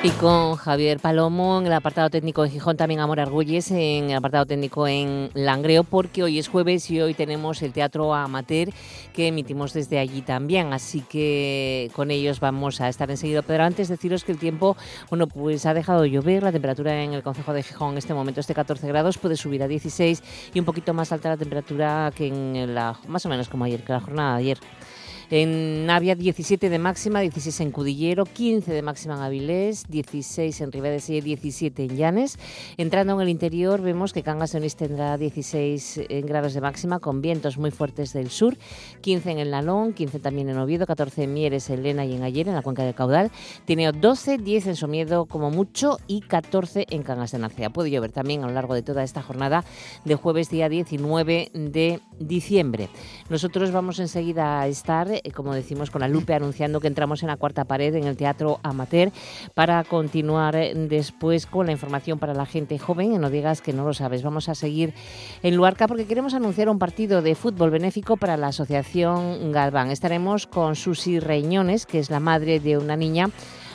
Y con Javier Palomo en el apartado técnico en Gijón, también Amor Argüelles en el apartado técnico en Langreo, porque hoy es jueves y hoy tenemos el Teatro Amateur que emitimos desde allí también. Así que con ellos vamos a estar enseguida. Pero antes deciros que el tiempo, bueno, pues ha dejado de llover. La temperatura en el Concejo de Gijón en este momento es de 14 grados, puede subir a 16 y un poquito más alta la temperatura que en la, más o menos como ayer, que la jornada de ayer. En Navia 17 de máxima, 16 en Cudillero, 15 de máxima en Avilés, 16 en Ribadesella y 17 en Llanes. Entrando en el interior vemos que Cangas de Onís tendrá 16 grados de máxima con vientos muy fuertes del sur, 15 en el Nalón, 15 también en Oviedo, 14 en Mieres, en Lena y en Ayer, en la cuenca del Caudal. Tiene 12, 10 en Somiedo como mucho y 14 en Cangas de Narcea. Puede llover también a lo largo de toda esta jornada de jueves día 19 de diciembre. Nosotros vamos enseguida a estar eh, como decimos, con la Lupe anunciando que entramos en la cuarta pared en el Teatro Amateur para continuar eh, después con la información para la gente joven. No digas que no lo sabes. Vamos a seguir en Luarca porque queremos anunciar un partido de fútbol benéfico para la Asociación Galván. Estaremos con Susi Reñones, que es la madre de una niña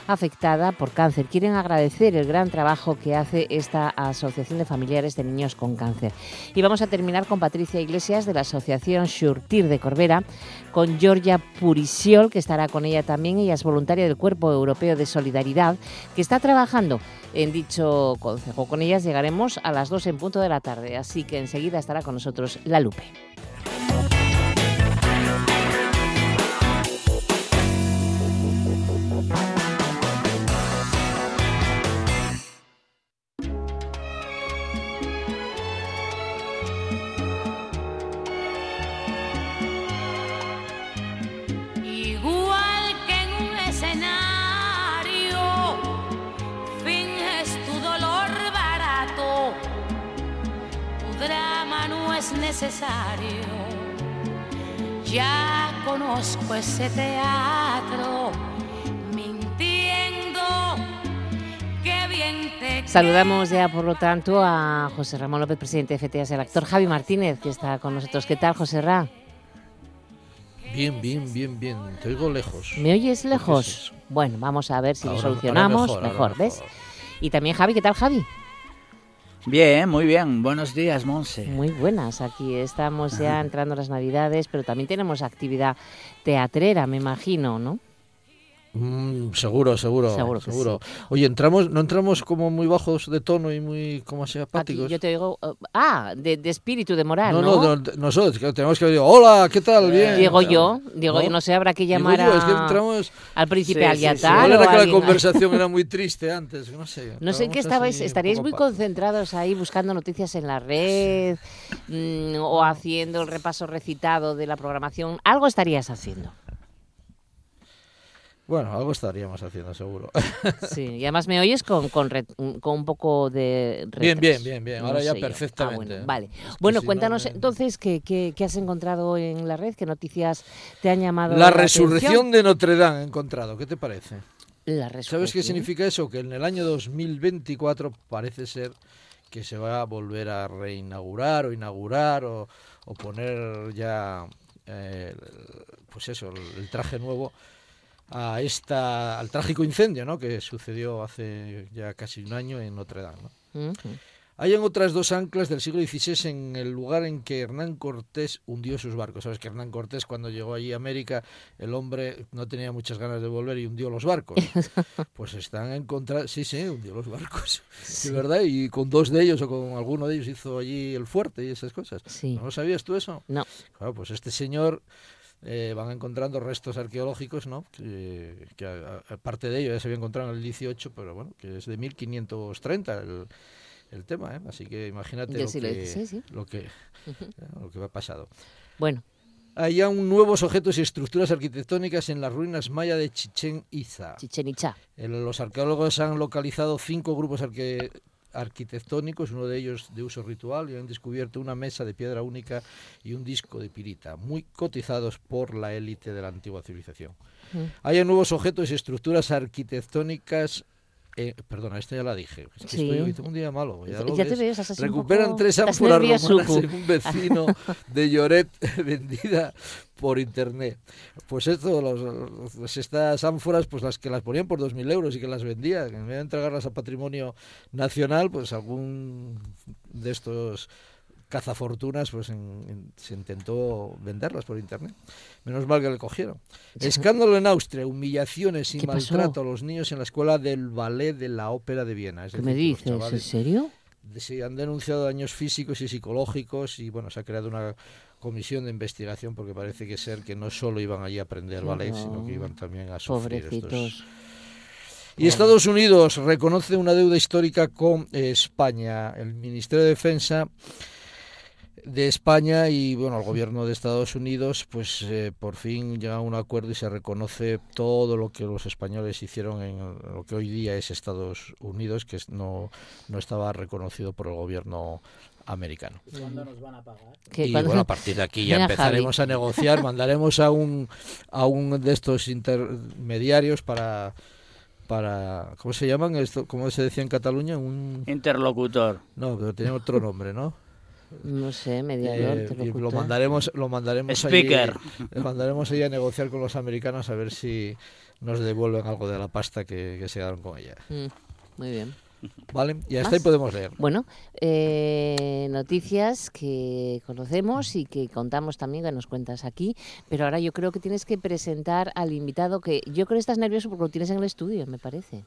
afectada por cáncer. Quieren agradecer el gran trabajo que hace esta Asociación de Familiares de Niños con Cáncer. Y vamos a terminar con Patricia Iglesias de la Asociación Shurtir de Corbera, con Georgia Purisiol, que estará con ella también. Ella es voluntaria del Cuerpo Europeo de Solidaridad, que está trabajando en dicho consejo. Con ellas llegaremos a las 2 en punto de la tarde, así que enseguida estará con nosotros La Lupe. Necesario. Ya conozco ese teatro, mintiendo. Qué bien te Saludamos ya, por lo tanto, a José Ramón López, presidente de FTAS, el actor Javi Martínez, que está con nosotros. ¿Qué tal, José Ra? Bien, bien, bien, bien. Te oigo lejos. ¿Me oyes lejos? Bueno, vamos a ver si lo solucionamos. mejor, mejor, ¿ves? mejor. Y también Javi, ¿qué tal, Javi? Bien, muy bien. Buenos días, Monse. Muy buenas, aquí estamos ya entrando las Navidades, pero también tenemos actividad teatrera, me imagino, ¿no? Mm, seguro, seguro, Seguro Oye, entramos, no entramos como muy bajos de tono y muy, como así, Aquí apáticos. yo te digo, uh, ah, de, de espíritu, de moral, no, ¿no? no, no, nosotros que tenemos que decir, hola, ¿qué tal? Bien. Digo yo, digo ¿No? yo, no sé, habrá que Digo llamar yo, es que a- entramos, al príncipe Sí, sí, Aliatar o era que la conversación era muy triste antes, no sé. No sé qué estabais, estaríais muy concentrados ahí buscando noticias en la red mm, o haciendo el repaso recitado de la programación. Algo estarías haciendo. Bueno, algo estaríamos haciendo, seguro. Sí, y además me oyes con, con, re- con un poco de Bien, retraso. bien, bien, bien. No Ahora ya sé yo. perfectamente. Ah, bueno, vale. Es que Bueno, si no cuéntanos me- entonces ¿qué, qué, qué has encontrado en la red, qué noticias te han llamado La atención? resurrección de Notre Dame he encontrado, ¿qué te parece? La ¿Sabes resurrección. qué significa eso? Que en el año 2024 parece ser que se va a volver a reinaugurar o inaugurar o, o poner ya, eh, pues eso, el, el traje nuevo a esta, al trágico incendio ¿no? que sucedió hace ya casi un año en Notre Dame. Hay en otras dos anclas del siglo XVI en el lugar en que Hernán Cortés hundió sus barcos. Sabes que Hernán Cortés cuando llegó allí a América, el hombre no tenía muchas ganas de volver y hundió los barcos. Pues están encontrados, sí, sí, hundió los barcos, Sí. de verdad, y con dos de ellos o con alguno de ellos hizo allí el fuerte y esas cosas. Sí. ¿No lo sabías tú eso? No. Claro, pues este señor eh, van encontrando restos arqueológicos, ¿no? Que, que aparte de ello ya se había encontrado en el 18, pero bueno, que es de 1530 el, el tema, ¿eh? Así que imagínate lo siglo que, XVI, sí. lo, que, eh, lo que ha pasado. Bueno, Hay aún nuevos objetos y estructuras arquitectónicas en las ruinas maya de Chichen Itza. Chichen Itza. El- Los arqueólogos han localizado cinco grupos arque- arquitectónicos, uno de ellos de uso ritual, y han descubierto una mesa de piedra única y un disco de pirita, muy cotizados por la élite de la antigua civilización. Mm. Hay nuevos objetos y estructuras arquitectónicas eh, perdona, esta ya la dije. Es que Sí. estoy hoy, tengo un día malo. Ya, lo Ya te ves. ves, estás así un Recuperan poco- tres ánforas romanas en un vecino de Lloret vendida por internet. Pues esto, los- los- estas ánforas, pues las que las ponían por 2.000 euros y que las vendían, en vez de entregarlas a patrimonio nacional, pues algún de estos cazafortunas pues en- en- se intentó venderlas por internet. Menos mal que le cogieron. Escándalo en Austria, humillaciones y maltrato a los niños en la escuela del ballet de la ópera de Viena. Es ¿Qué me decir, los dices? ¿En serio? se han denunciado daños físicos y psicológicos y bueno, se ha creado una comisión de investigación porque parece que ser que no solo iban allí a aprender ballet, sino que iban también a sufrir estos. Pobrecitos. Y Estados Unidos reconoce una deuda histórica con España. El Ministerio de Defensa de España y bueno el gobierno de Estados Unidos pues eh, por fin llega a un acuerdo y se reconoce todo lo que los españoles hicieron en lo que hoy día es Estados Unidos que es- no no estaba reconocido por el gobierno americano. ¿Cuándo nos van a pagar? Y bueno a partir de aquí ya Mira, empezaremos a negociar mandaremos a un a un de estos intermediarios para para cómo se llaman esto cómo se decía en Cataluña un Interlocutor. no pero tenía otro nombre no No sé, mediador, eh, lo mandaremos, lo mandaremos Speaker. allí, lo mandaremos allí a negociar con los americanos a ver si nos devuelven algo de la pasta que, que se quedaron con ella. Mm, muy bien. ¿Vale? Y hasta ¿Más? ahí podemos leer. Bueno, eh, noticias que conocemos y que contamos también, que nos cuentas aquí, pero ahora yo creo que tienes que presentar al invitado que yo creo que estás nervioso porque lo tienes en el estudio, me parece.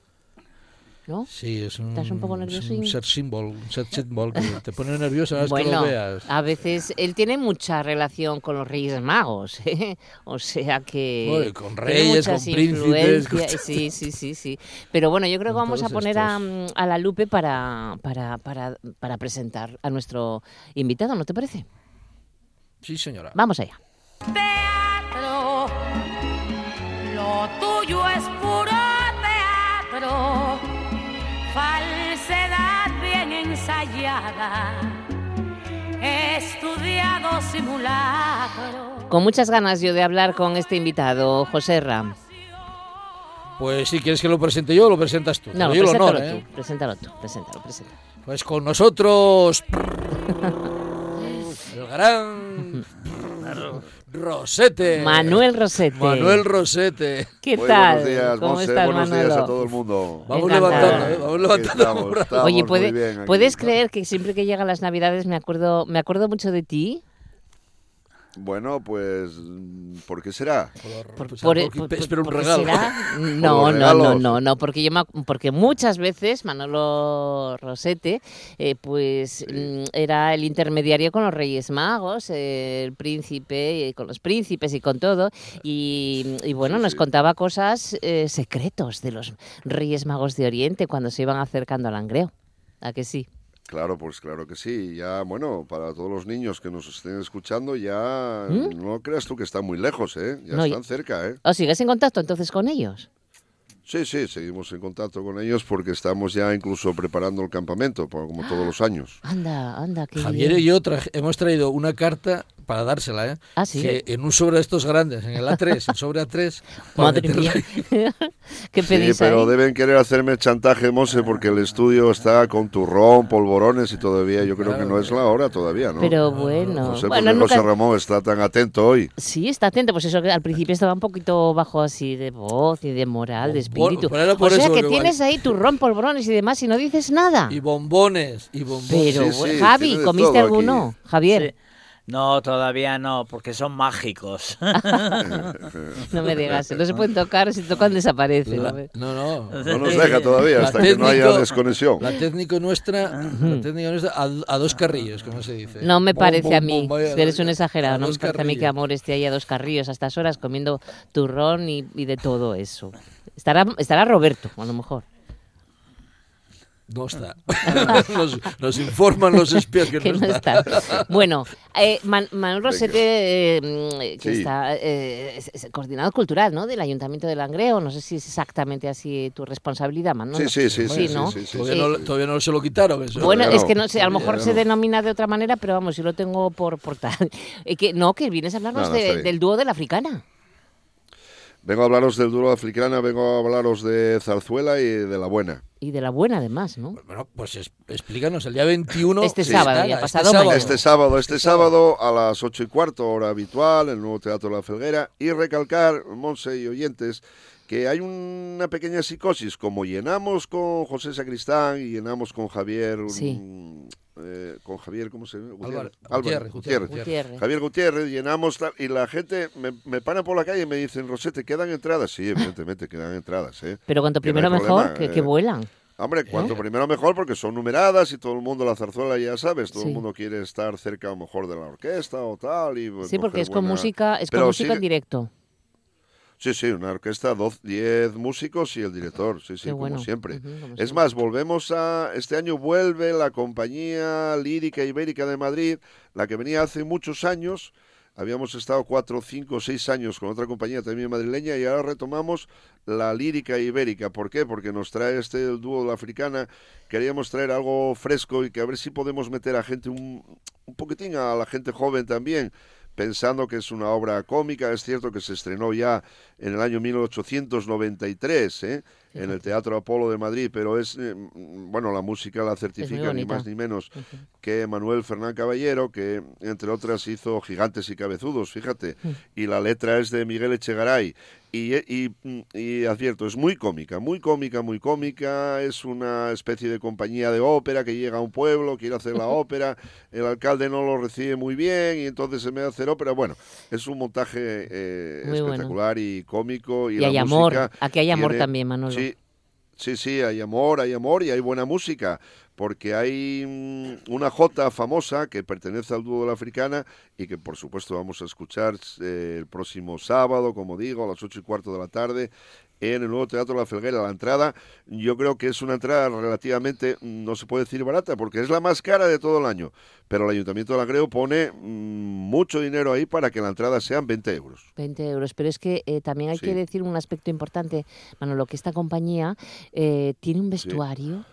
¿No? Sí, es un, ¿Estás un poco es nervioso un set symbol, un set symbol que te pone nervioso una vez que Bueno, lo veas. a veces él tiene mucha relación con los Reyes Magos, ¿eh? o sea que Bueno, con tiene reyes, con príncipes, con- Sí, sí, sí, sí. Pero bueno, yo creo que vamos a poner a, estos. a la Lupe para, para, para, para presentar a nuestro invitado, ¿no te parece? Sí, señora. Vamos allá. teatro. Estudiado simulacro. Con muchas ganas yo de hablar con este invitado, José Ram. Pues si quieres que lo presente yo, lo presentas tú. No, el preséntalo honor, ¿eh? tú, preséntalo tú, preséntalo, preséntalo. Pues con nosotros el gran Rosete. Manuel Rosete. Manuel Rosete. ¿Qué Muy tal? buenos días, ¿Cómo Monse, estás, buenos días Manolo? a todo el mundo. Vamos levantando, ¿eh? Vamos levantando. Estamos, estamos Oye, ¿puede-. ¿puedes creer que siempre que llegan las Navidades me acuerdo, me acuerdo mucho de ti? Bueno, pues, ¿por qué será? Por, Por- por- espero un regalo. será- No, no, no, no, no, porque yo me porque muchas veces Manolo Rosete, eh, pues mm, era el intermediario con los Reyes Magos, eh, el príncipe, con los príncipes y con todo, y, y bueno, Sí, nos sí. contaba cosas eh, secretos de los Reyes Magos de Oriente cuando se iban acercando al Langreo. ¿A que sí? Claro, pues claro que sí. Ya, bueno, para todos los niños que nos estén escuchando, ya no creas tú que están muy lejos, ¿eh? Ya ¿Mm? No, están cerca, ¿eh? ¿O sigues en contacto entonces con ellos? Sí, sí, seguimos en contacto con ellos porque estamos ya incluso preparando el campamento, como todos los años. Anda, anda, qué Javier bien. y yo hemos traído una carta para dársela, ¿eh? Ah, ¿sí? Que en un sobre de estos grandes, en el A3, el sobre A3. para Madre meterla mía. ¿Qué Sí, pedís pero ahí? deben querer hacerme chantaje, Monse, porque el estudio está con turrón, polvorones y todavía yo creo que no es la hora todavía, ¿no? Pero bueno, no sé bueno, por qué nunca- José Ramón está tan atento hoy. Sí, está atento, pues eso que al principio estaba un poquito bajo así de voz y de moral, de espíritu. por- por o sea que tienes igual- ahí turrón, polvorones y demás y no dices nada. Y bombones, y bombones. Pero, Sí, sí, Javi, ¿comiste todo aquí. alguno? Javier, No, todavía no, porque son mágicos. no me digas, no se pueden tocar, si tocan desaparecen. La- no, no. No nos deja todavía hasta que no haya desconexión. La técnico nuestra, la técnica nuestra a, a dos carrillos, como se dice. No me Bom, parece bom, a mí, eres un exagerado, no me parece a mí que. Amor esté ahí a dos carrillos a estas horas comiendo turrón y, y de todo eso. Estará, estará Roberto, a lo mejor. No está. nos, nos informan los espías que, que no, no está. está. Bueno, eh, Man- Manuel Rosete, eh, que Sí. está eh, es, es coordinador cultural ¿no? del Ayuntamiento de Langreo, no sé si es exactamente así tu responsabilidad, Manolo. Sí, sí, sí, sí, sí, ¿no? sí, sí, Todavía, sí. no, todavía no se lo quitaron eso. Bueno, es que no sé, a lo mejor se no. denomina de otra manera, pero vamos, yo lo tengo por, por tal. Eh, que, no, que vienes a hablarnos No, no, de- está bien. del dúo de la africana. Vengo a hablaros del duro de africana, vengo a hablaros de zarzuela y de la buena. Y de la buena, además, ¿no? Bueno, pues es- explícanos, el día 21... Este Sí, sábado, ya este pasado sábado. mañana. Este sábado, este sábado a las ocho y cuarto, hora habitual, el nuevo Teatro La Felguera. Y recalcar, Monse y oyentes, que hay una pequeña psicosis, como llenamos con José Sacristán y llenamos con Javier, Sí. Eh, con Javier, ¿cómo se llama? Álvaro- Álvaro, Gutiérrez, Gutiérrez. Gutiérrez. Javier Gutiérrez, llenamos tal, y la gente me, me para por la calle y me dicen, Rosete, ¿quedan entradas? Sí, evidentemente quedan entradas, ¿eh? Pero cuanto no primero mejor, problema, que, que eh. vuelan. Hombre, cuanto primero mejor porque son numeradas y todo el mundo la zarzuela ya sabes, todo Sí. el mundo quiere estar cerca a lo mejor de la orquesta o tal y Sí, porque es con música, es con música en directo. Sí, sí, una orquesta, 10 músicos y el director, sí, sí, Qué como bueno. siempre. Como Es siempre. más, volvemos a este año vuelve la compañía lírica ibérica de Madrid, la que venía hace muchos años. Habíamos estado cuatro, cinco, seis años con otra compañía también madrileña y ahora retomamos la lírica ibérica. ¿Por qué? Porque nos trae este el dúo de la africana. Queríamos traer algo fresco y que a ver si podemos meter a gente un, un poquitín a la gente joven también pensando que es una obra cómica. Es cierto que se estrenó ya en el año 1893 ¿eh? En el Teatro Apolo de Madrid, pero es, eh, mm, bueno, la música la certifica ni más ni menos que Manuel Fernán Caballero, que entre otras hizo Gigantes y Cabezudos, fíjate, y la letra es de Miguel Echegaray. Y, y, y advierto, es muy cómica, muy cómica, muy cómica. Es una especie de compañía de ópera que llega a un pueblo, quiere hacer la ópera, el alcalde no lo recibe muy bien y entonces se me hace hacer ópera. Bueno, es un montaje eh, bueno. espectacular y cómico. Y, Y la hay amor. música Aquí hay amor tiene- también, Manolo. Sí, sí, sí, hay amor, hay amor y hay buena música. Porque hay mm, una jota famosa que pertenece al dúo de la africana y que por supuesto vamos a escuchar eh, el próximo sábado, como digo, a las ocho y cuarto de la tarde en el nuevo Teatro La Felguera. La entrada, yo creo que es una entrada relativamente, mm, no se puede decir barata, porque es la más cara de todo el año. Pero el Ayuntamiento de Langreo pone mm, mucho dinero ahí para que la entrada sean 20 euros. 20 euros, pero es que eh, también hay Sí. que decir un aspecto importante, Manolo, que esta compañía eh, tiene un vestuario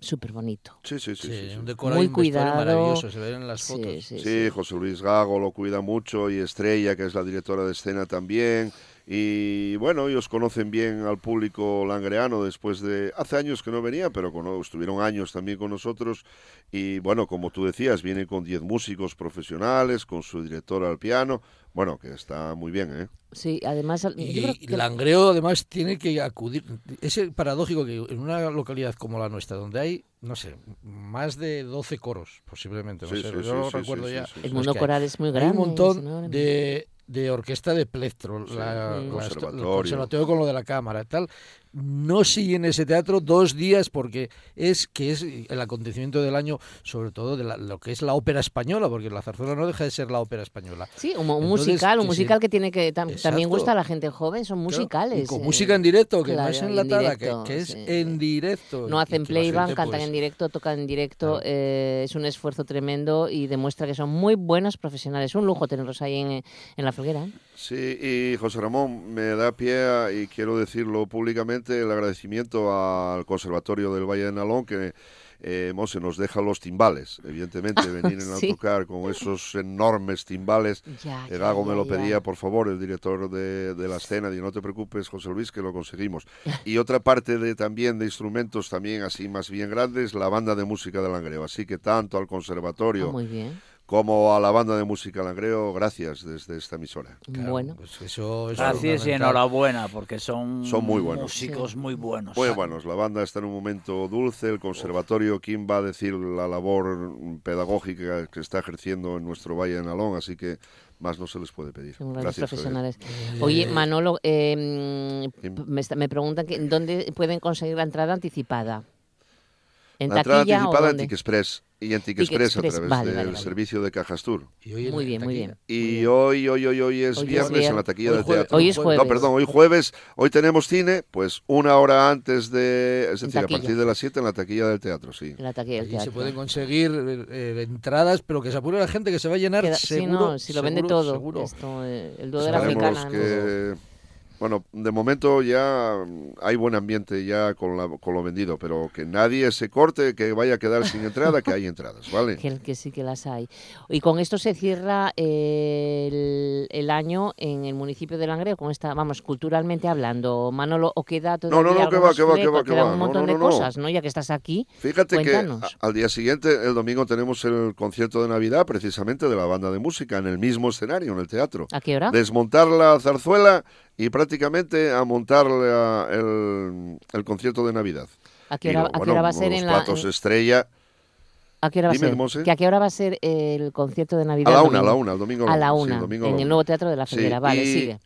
súper bonito. Sí, sí, sí. Sí, sí, sí. un decorado Muy un cuidado. maravilloso, se ven en las Sí, fotos. sí, Sí, sí. José Luis Gago lo cuida mucho y Estrella, que es la directora de escena también. Y bueno, ellos conocen bien al público langreano después de... Hace años que no venía, pero cono- estuvieron años también con nosotros. Y bueno, como tú decías, viene con 10 músicos profesionales, con su director al piano. Bueno, que está muy bien, ¿eh? Sí, además, yo Y, creo y que Langreo además tiene que acudir. Es paradójico que en una localidad como la nuestra, donde hay, no sé, más de 12 coros, posiblemente, no Sí, sé, sí, yo sí, no sí, recuerdo sí, ya. sí, sí, el mundo coral es muy Hay grande. un montón ¿no? de, de orquesta de plectro, Sí. la, el conservatorio con lo de la cámara y tal. No siguen ese teatro dos días porque es que es el acontecimiento del año, sobre todo de la- lo que es la ópera española, porque la zarzuela no deja de ser la ópera española. Sí, un, un Entonces, musical, un sí. musical que tiene que tam- también gusta a la gente joven, son Claro, musicales. y con eh, música en directo, que claro, no es enlatada, directo, que, que es sí, en directo. No hacen playback, gente, cantan pues, en directo, tocan en directo. Claro. eh, es un esfuerzo tremendo y demuestra que son muy buenos profesionales. Un lujo tenerlos ahí en, en la Felguera. ¿eh? Sí, y José Ramón, me da pie, a- y quiero decirlo públicamente, el agradecimiento al Conservatorio del Valle de Nalón, que eh, nos deja los timbales, evidentemente, venir en Sí. autocar con esos enormes timbales. Ya, El ya, Gago me ya, lo ya. pedía, por favor, el director de, de la escena, y no te preocupes, José Luis, que lo conseguimos. Y otra parte de también de instrumentos también así más bien grandes, la banda de música de Langreo. Así que tanto al conservatorio Ah, muy bien. Como a la banda de música Langreo, gracias desde esta emisora. claro, bueno, pues eso es Gracias y enhorabuena, porque son, Son muy buenos. músicos muy buenos. Muy buenos, la banda está en un momento dulce, el conservatorio, ¿quién va a decir la labor pedagógica que está ejerciendo en nuestro Valle de Nalón? Así que más no se les puede pedir. son grandes Gracias, profesionales. Oye, Manolo, eh, me, está- me preguntan que dónde pueden conseguir la entrada anticipada. ¿En La entrada anticipada en dónde? Tickexpress y en a través vale, del vale, vale. servicio de Cajastur. Y hoy en Muy bien, muy bien. Y hoy, hoy, hoy, hoy es Hoy es viernes en la taquilla del teatro. Hoy es jueves. No, perdón, hoy jueves, hoy tenemos cine, pues una hora antes de, es decir, a partir de las 7 en la taquilla del teatro, sí. En la taquilla del Allí se pueden conseguir eh, eh, entradas, pero que se apure la gente que se va a llenar Queda- sí, seguro. no, si lo vende todo. seguro. Esto, eh, el dúo de la Esperemos africana. que, Bueno, de momento ya mm, hay buen ambiente ya con, la- con lo vendido, pero que nadie se corte, que vaya a quedar sin entrada, que hay entradas, ¿vale? Que, que sí que las hay. Y con esto se cierra eh, el, el año en el municipio de Langreo, con esta, vamos, culturalmente hablando. Manolo, ¿o queda todavía no, no, algo que va, que va, que va, que va. un No, montón no, de no, no. cosas, ¿no? Ya que estás aquí. Fíjate que Cuéntanos. a- al día siguiente, el domingo, tenemos el concierto de Navidad precisamente de la banda de música en el mismo escenario, en el teatro. ¿A qué hora? Desmontar la zarzuela y prácticamente a montar la- el, el concierto de Navidad. ¿A qué hora, lo- a qué bueno, hora va a ser de en los la... platos en- estrella ¿A qué hora va a Dime, ser? Monse. ¿Que ¿A qué hora va a ser el concierto de Navidad? a la una, a la una, el domingo. A la sí, una, el domingo a en el nuevo Teatro de la Sí, Figuera. Vale, y- sigue.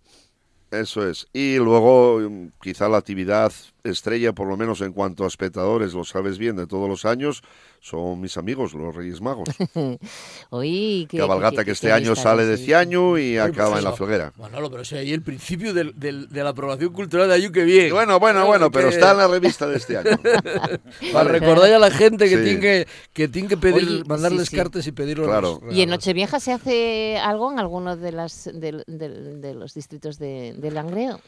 Eso es. Y luego, mm, quizá la actividad estrella, por lo menos en cuanto a espectadores, lo sabes bien, de todos los años, son mis amigos, los Reyes Magos. Oí, que, Cabalgata que este año sale de Ciaño y acaba en la Felguera. Manolo, pero si ahí el principio del, del- de la aprobación cultural de Ayú, que bien. Bueno, bueno, bueno, pero está en la revista de este año. Para recordar a la gente que Sí. tiene que, que tiene que pedir, Oye, mandarles sí, sí. cartas y pedir los Claro. ¿Y en. Nochevieja se hace algo en alguno de, las, de, de- de los distritos de, de Langreo?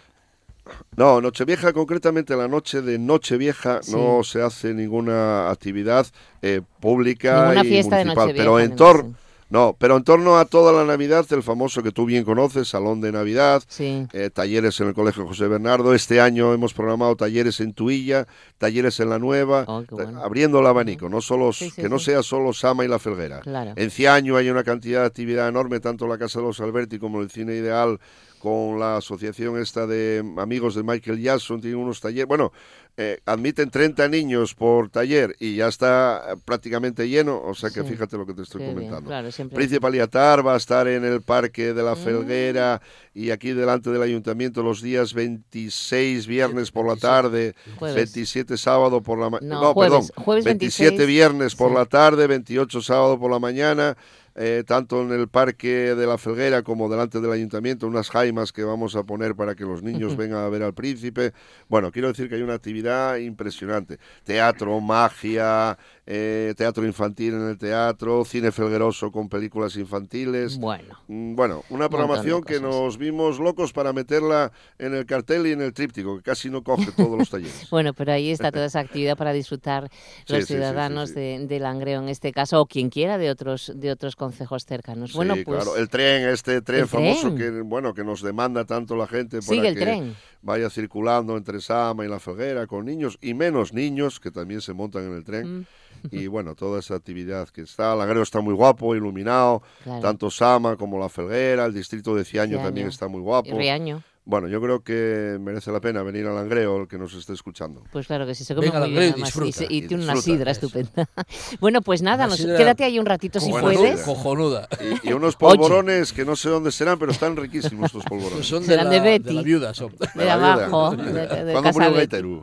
No, Nochevieja, concretamente la noche de Nochevieja, Sí. no se hace ninguna actividad eh, pública Ninguna y municipal, pero en torno. No, pero en torno a toda la Navidad, el famoso que tú bien conoces, Salón de Navidad, Sí. eh, talleres en el Colegio José Bernardo. Este año hemos programado talleres en Tuilla, talleres en La Nueva, Oh, bueno. abriendo el abanico, no solo Sí, sí, que no sea solo Sama y La Felguera. Claro. En Ciaño hay una cantidad de actividad enorme, tanto la Casa de los Alberti como el Cine Ideal, con la asociación esta de amigos de Michael Jackson, tienen unos talleres. Bueno, eh, admiten 30 niños por taller y ya está eh, prácticamente lleno, o sea que Sí. fíjate lo que te estoy Qué comentando. claro, Príncipe Aliatar va a estar en el Parque de la Mm. Felguera y aquí delante del ayuntamiento los días 26 viernes por la 27. tarde, Jueves. 27 sábado por la mañana. No, No, jueves, perdón. jueves 27 26, viernes por sí. la tarde, 28 sábado por la mañana. Eh, tanto en el Parque de la Felguera como delante del ayuntamiento, unas jaimas que vamos a poner para que los niños vengan a ver al príncipe. Bueno, quiero decir que hay una actividad impresionante. Teatro, magia, eh, teatro infantil en el teatro, cine felgueroso con películas infantiles. Bueno. Mm, Bueno, una programación que nos vimos locos para meterla en el cartel y en el tríptico, que casi no coge todos los talleres. Bueno, pero ahí está toda esa actividad para disfrutar los sí, sí, sí, ciudadanos sí. De, de Langreo en este caso, o quien quiera de otros de otros concejos cercanos. bueno, pues claro. El tren, este tren ¿El famoso tren? que bueno que nos demanda tanto la gente para sigue el que tren. vaya circulando entre Sama y la Felguera con niños y menos niños que también se montan en el tren. Mm, Y bueno, toda esa actividad que está. Langreo está muy guapo, iluminado. claro. Tanto Sama como la Felguera, el distrito de Ciaño, Ciaño. también está muy Y guapo. Riaño. Bueno, yo creo que merece la pena venir a Langreo el que nos esté escuchando. Pues claro que sí, se come Venga, muy bien además, y, disfruta, se- y y tiene una sidra eso. estupenda. bueno, pues nada, nos- quédate ahí un ratito si puedes. Cojonuda. Y, y unos polvorones que no sé dónde serán, pero están riquísimos estos Pues polvorones. son de Serán la, de de Betty. la viuda. son. De la viuda. abajo, de, de ¿Cuándo Casa murió?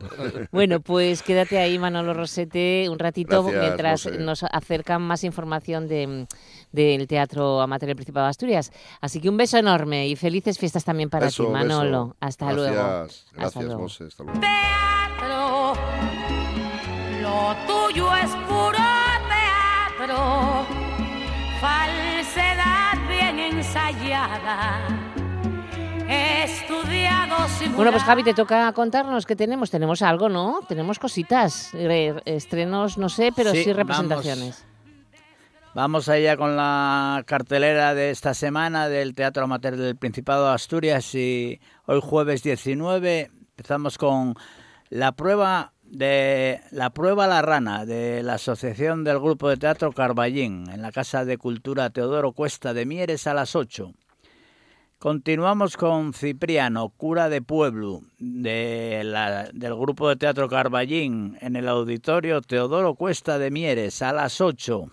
Bueno, pues quédate ahí, Manolo Rosete, un ratito Gracias, mientras nos acercan más información de, del Teatro Amateur del Principado de Asturias. Así que un beso enorme y felices fiestas también para Beso, ti, Manolo. beso. Hasta Gracias, luego. Gracias, Hasta luego. Hasta luego. teatro. Lo tuyo es puro teatro. Falsedad bien ensayada. Estudiado sin Bueno, pues Javi, te toca contarnos qué tenemos. Tenemos algo, ¿no? Tenemos cositas, estrenos, no sé, pero sí, Sí, representaciones. Vamos allá con la cartelera de esta semana del Teatro Amateur del Principado de Asturias y hoy jueves 19 empezamos con la prueba de la prueba La Rana de la Asociación del Grupo de Teatro Carballín en la Casa de Cultura Teodoro Cuesta de Mieres a las 8. Continuamos con Cipriano, cura de pueblo de la- del Grupo de Teatro Carballín en el Auditorio Teodoro Cuesta de Mieres a las 8.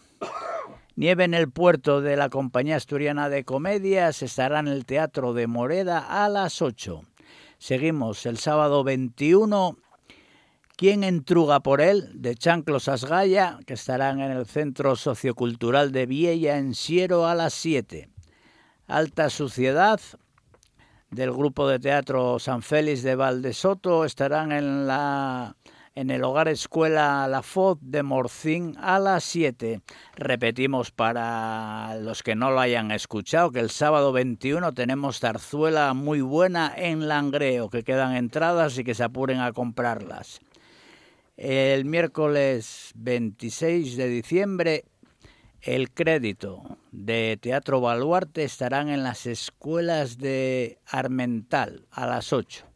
Nieve en el puerto de la Compañía Asturiana de Comedias estará en el Teatro de Moreda a las 8. Seguimos el sábado 21. ¿Quién entruga por él? de Chanclos Asgaya, que estarán en el Centro Sociocultural de Viella en Siero a las 7. Alta Suciedad del grupo de teatro San Félix de Valdesoto estarán en la en el Hogar Escuela La Foz de Morcín a las 7. Repetimos para los que no lo hayan escuchado que el sábado 21 tenemos zarzuela muy buena en Langreo, que quedan entradas y que se apuren a comprarlas. El miércoles 26 de diciembre el crédito de Teatro Baluarte estarán en las escuelas de Armental a las 8.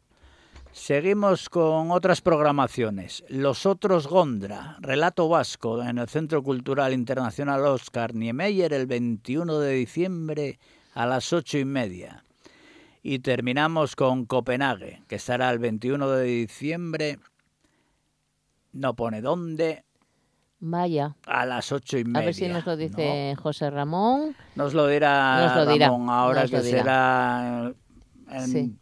Seguimos con otras programaciones. Los otros Gondra, relato vasco en el Centro Cultural Internacional Oscar Niemeyer el 21 de diciembre a las ocho y media. Y terminamos con Copenhague, que estará el 21 de diciembre, no pone dónde, Vaya. a las ocho y media. A ver si nos lo dice José Ramón. ¿no? Nos lo dirá Nos lo dirá, Ramón ahora nos que será en Sí.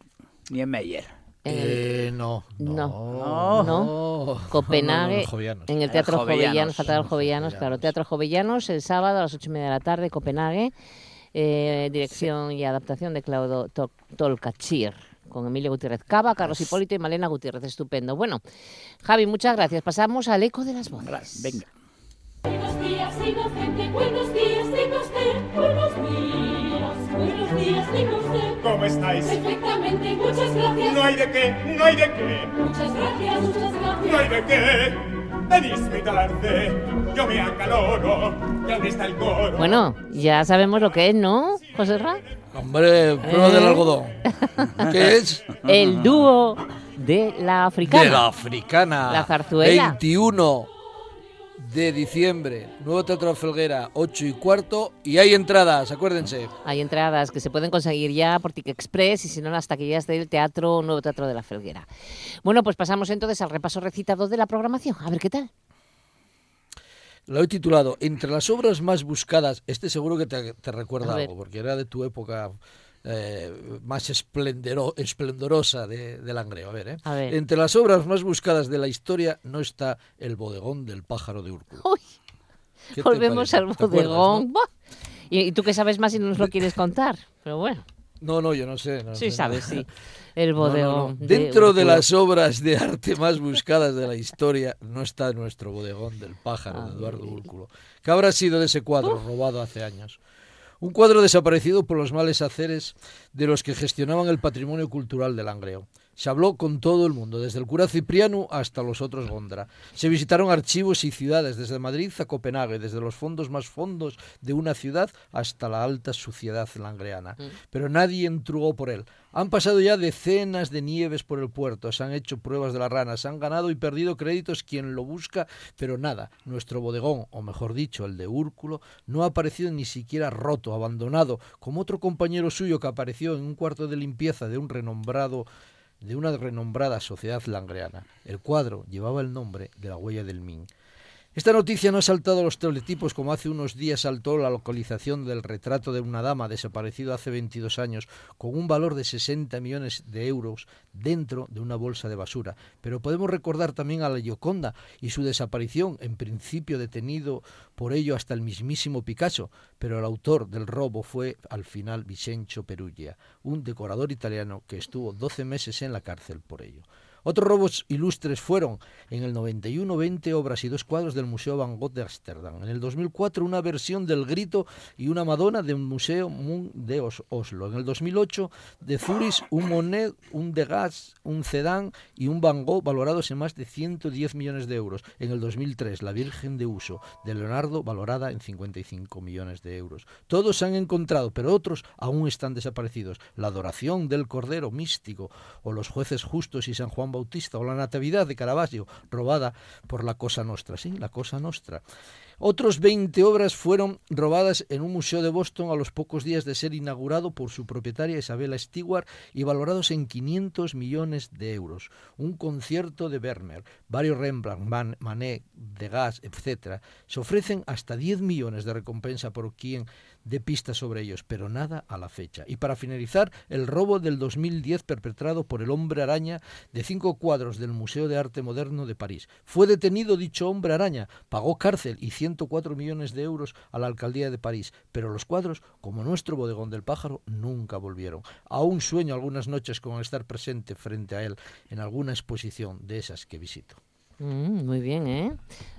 Niemeyer. Eh, no, No. no, No. Copenhague. En el Teatro Jovellanos. Jovellanos, claro. Teatro Jovellanos, el sábado a las ocho y media de la tarde, Copenhague. eh, dirección y adaptación de Claudio Tol- Tolcachir, con Emilio Gutiérrez Cava, Carlos Hipólito y Malena Gutiérrez. Estupendo. Bueno, Javi, muchas gracias. Pasamos al eco de las voces. Venga. Buenos días, inocente, buenos días, usted. Buenos días, buenos días, diga usted. ¿Cómo estáis? Perfectamente, muchas gracias. No hay de qué, no hay de qué, Muchas gracias, muchas gracias. no hay de qué. Venís muy tarde, yo me acaloro. ¿Y dónde está el coro? Bueno, ya sabemos lo que es, ¿no, José Ra? Hombre, prueba ¿Eh? del algodón. ¿Qué es? El dúo de la africana. De la africana. La zarzuela. 21 de diciembre, Nuevo Teatro Felguera, 8 y cuarto. Y hay entradas, acuérdense. Hay entradas que se pueden conseguir ya por Ticket Express y si no, las taquillas del Teatro Nuevo Teatro de la Felguera. Bueno, pues pasamos entonces al repaso recitado de la programación. A ver qué tal. Lo he titulado Entre las obras más buscadas. Este seguro que te, te recuerda algo, porque era de tu época eh, más esplendero- esplendorosa de, de Langreo. A ver, ¿eh? A ver. Entre las obras más buscadas de la historia no está El bodegón del pájaro de Úrculo. Uy, ¿Qué te volvemos al ¿Te acuerdas, bodegón. no? ¿Y, tú qué sabes más si no nos lo quieres contar? Pero bueno, No, no, yo no sé. no sí sé sabes, sí. El bodegón. Dentro de las obras de arte más buscadas de la historia no está nuestro bodegón del pájaro de Eduardo. Úrculo. ¿Qué habrá sido de ese cuadro robado hace años? Un cuadro desaparecido por los males haceres de los que gestionaban el patrimonio cultural de Langreo. Se habló con todo el mundo, desde el cura Cipriano hasta los otros Gondra. Se visitaron archivos y ciudades, desde Madrid a Copenhague, desde los fondos más fondos de una ciudad hasta la alta suciedad langreana. Pero nadie entrugó por él. Han pasado ya decenas de nieves por el puerto, se han hecho pruebas de las ranas, se han ganado y perdido créditos quien lo busca, pero nada, nuestro bodegón, o mejor dicho, el de Úrculo, no ha aparecido ni siquiera roto, abandonado, como otro compañero suyo que apareció en un cuarto de limpieza de un renombrado de una renombrada sociedad langreana. El cuadro llevaba el nombre de la huella del Min. Esta noticia no ha saltado a los teletipos como hace unos días saltó la localización del retrato de una dama desaparecido hace 22 años con un valor de 60 millones de euros dentro de una bolsa de basura. Pero podemos recordar también a la Gioconda y su desaparición, en principio detenido por ello hasta el mismísimo Picasso, pero el autor del robo fue al final Vicencio Perugia, un decorador italiano que estuvo 12 meses en la cárcel por ello. Otros robos ilustres fueron en el 91 20 obras y dos cuadros del Museo Van Gogh de Ámsterdam. En el 2004 una versión del Grito y una Madonna de un Museo Mun de Os- Oslo. En el 2008 de Zurich un Monet, un Degas, un Cézanne y un Van Gogh valorados en más de 110 millones de euros. En el 2003 La Virgen de Uso de Leonardo valorada en 55 millones de euros. Todos se han encontrado, pero otros aún están desaparecidos. La adoración del Cordero místico o los jueces justos y San Juan O la Natividad de Caravaggio robada por la Cosa Nostra, sí, la Cosa Nostra. Otros 20 obras fueron robadas en un museo de Boston a los pocos días de ser inaugurado por su propietaria Isabella Stewart y valorados en 500 millones de euros. Un concierto de Vermeer, varios Rembrandt, Man- Manet, Degas, etc. Se ofrecen hasta 10 millones de recompensa por quien dé pistas sobre ellos, pero nada a la fecha. Y para finalizar, el robo del 2010 perpetrado por el hombre araña de cinco cuadros del Museo de Arte Moderno de París. Fue detenido dicho hombre araña, pagó cárcel y 104 millones de euros a la alcaldía de París, pero los cuadros, como nuestro bodegón del pájaro, nunca volvieron. Aún sueño algunas noches con estar presente frente a él en alguna exposición de esas que visito. Mm, muy bien, ¿eh?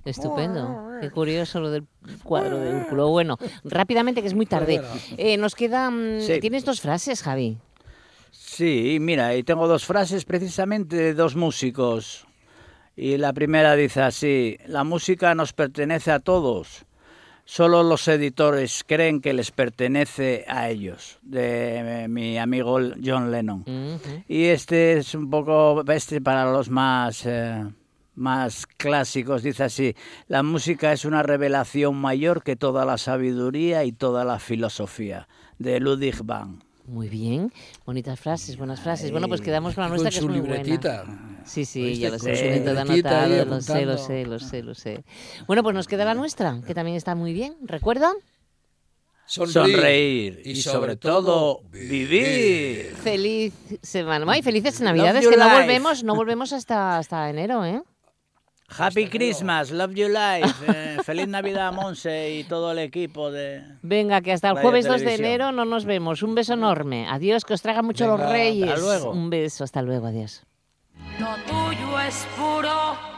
Estupendo. Qué curioso lo del cuadro de Úrculo. Bueno, rápidamente, que es muy tarde. Eh, nos quedan... Sí. ¿Tienes dos frases, Javi? Sí, mira, y tengo dos frases precisamente de dos músicos. Y la primera dice así, la música nos pertenece a todos, solo los editores creen que les pertenece a ellos, de eh, mi amigo John Lennon. Y este es un poco, este para los más, eh, más clásicos, dice así, la música es una revelación mayor que toda la sabiduría y toda la filosofía, de Ludwig van. Muy bien, bonitas frases, buenas frases. Bueno, pues quedamos con la nuestra, Con que es su muy libretita. buena. Sí, sí, ¿Oíste? ya lo sé, su todo libretita lo sé, lo sé, lo sé, lo sé. Bueno, pues nos queda la nuestra, que también está muy bien. ¿Recuerda? Sonreír y sobre todo vivir. Feliz semana. Ay, felices Navidades, que no volvemos, no volvemos hasta, hasta enero, ¿eh? Happy Christmas, love you life, eh, feliz Navidad Monse y todo el equipo de... Venga, que hasta el jueves 2 de enero no nos vemos. Un beso enorme. Adiós, que os tragan mucho los reyes. hasta luego. Un beso, hasta luego, adiós. Lo tuyo es puro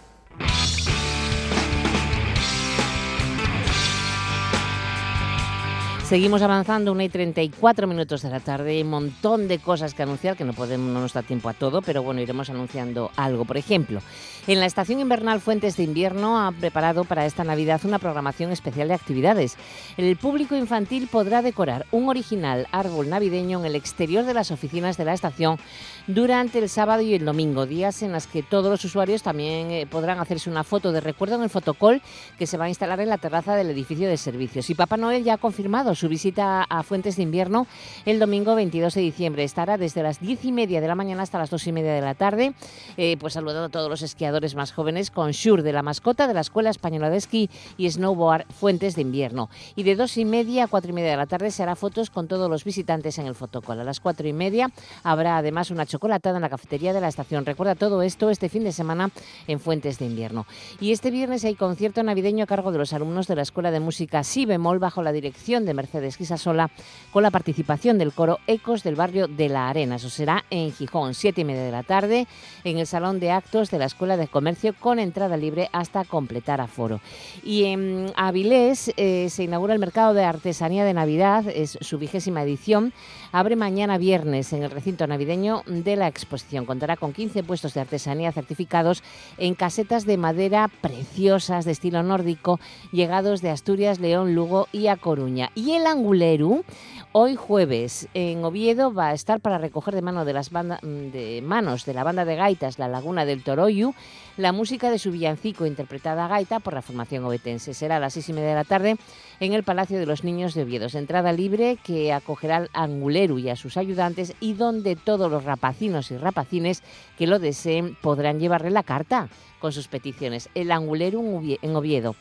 Seguimos avanzando, una y 34 minutos de la tarde, un montón de cosas que anunciar, que no podemos, no nos da tiempo a todo, pero bueno, iremos anunciando algo. Por ejemplo, en la estación invernal Fuentes de Invierno ha preparado para esta Navidad una programación especial de actividades. El público infantil podrá decorar un original árbol navideño en el exterior de las oficinas de la estación durante el sábado y el domingo, días en los que todos los usuarios también eh, podrán hacerse una foto de recuerdo en el fotocall que se va a instalar en la terraza del edificio de servicios. Y Papá Noel ya ha confirmado su visita a Fuentes de Invierno el domingo 22 de diciembre. Estará desde las 10 y media de la mañana hasta las 2 y media de la tarde, eh, pues saludando a todos los esquiadores más jóvenes con Shure de la mascota de la Escuela Española de Esquí y Snowboard Fuentes de Invierno. Y de 2 y media a 4 y media de la tarde se hará fotos con todos los visitantes en el fotocall. A las 4 y media habrá además una chocolatada en la cafetería de la estación. Recuerda todo esto este fin de semana en Fuentes de Invierno. Y este viernes hay concierto navideño a cargo de los alumnos de la Escuela de Música Si Bemol bajo la dirección de Mercedes Guisasola con la participación del coro Ecos del barrio de la Arena. Eso será en Gijón, siete y media de la tarde, en el Salón de Actos de la Escuela de Comercio con entrada libre hasta completar aforo. Y en Avilés eh, se inaugura el Mercado de Artesanía de Navidad, es su vigésima edición. Abre mañana viernes en el recinto navideño de la exposición. Contará con 15 puestos de artesanía certificados en casetas de madera preciosas de estilo nórdico, llegados de Asturias, León, Lugo y A Coruña. Y el Anguleru, hoy jueves en Oviedo, va a estar para recoger de, mano de, las banda- de manos de la banda de gaitas La Laguna del Toroyu la música de su villancico interpretada a gaita por la formación obetense. Será a las seis y media de la tarde en el Palacio de los Niños de Oviedo. Entrada libre que acogerá al Anguleru y a sus ayudantes y donde todos los rapacinos y rapacines que lo deseen podrán llevarle la carta con sus peticiones. El Anguleru en Oviedo.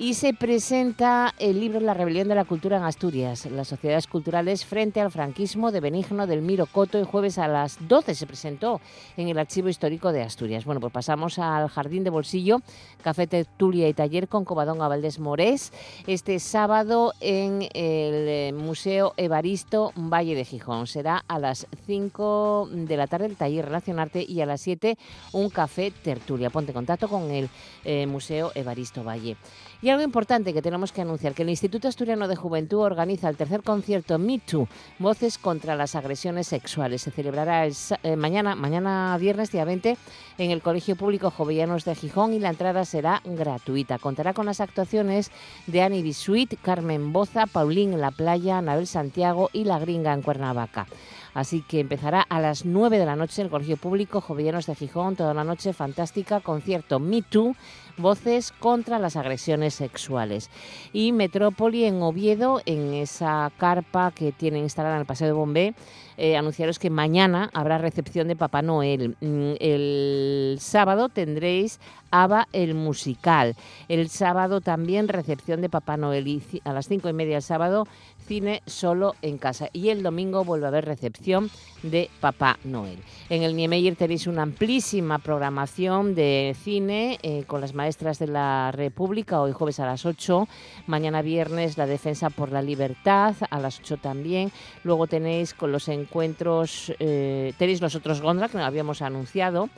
Y se presenta el libro La rebelión de la cultura en Asturias, las sociedades culturales frente al franquismo de Benigno del Miro Coto. El jueves a las 12 se presentó en el Archivo Histórico de Asturias. Bueno, pues pasamos al Jardín de Bolsillo, café, tertulia y taller con Covadonga Valdés Morés, este sábado en el eh, Museo Evaristo Valle de Gijón. Será a las 5 de la tarde el taller Relacionarte y a las 7 un café tertulia. Ponte en contacto con el eh, Museo Evaristo Valle. Y algo importante que tenemos que anunciar, que el Instituto Asturiano de Juventud organiza el tercer concierto Me Too, Voces contra las Agresiones Sexuales. Se celebrará eh, mañana, mañana viernes, día 20, en el Colegio Público Jovellanos de Gijón y la entrada será gratuita. Contará con las actuaciones de Annie Bisuit, Carmen Boza, Paulín la Playa, Anabel Santiago y La Gringa en Cuernavaca. Así que empezará a las 9 de la noche el Colegio Público Jovellanos de Gijón, toda la noche fantástica, concierto Me Too, Voces contra las agresiones sexuales. Y Metrópoli en Oviedo, en esa carpa que tienen instalada en el Paseo de Bombé, eh, anunciaros que mañana habrá recepción de Papá Noel. Mm, El sábado tendréis ABBA el musical. El sábado también recepción de Papá Noel y a las cinco y media el sábado cine solo en casa. Y el domingo vuelve a haber recepción de Papá Noel. En el Niemeyer tenéis una amplísima programación de cine eh, con las maestras de la República, hoy jueves a las 8, mañana viernes la defensa por la libertad, a las 8 también. Luego tenéis con los encuentros, eh, tenéis los otros Gondra que habíamos anunciado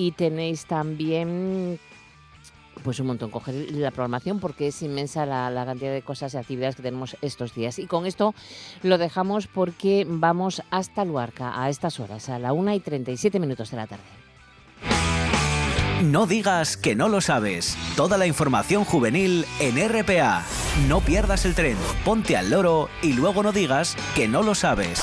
y tenéis también pues un montón, coger la programación porque es inmensa la, la cantidad de cosas y actividades que tenemos estos días. Y con esto lo dejamos porque vamos hasta Luarca a estas horas, a la 1 y 37 minutos de la tarde. No digas que no lo sabes. Toda la información juvenil en RPA. No pierdas el tren, ponte al loro y luego no digas que no lo sabes.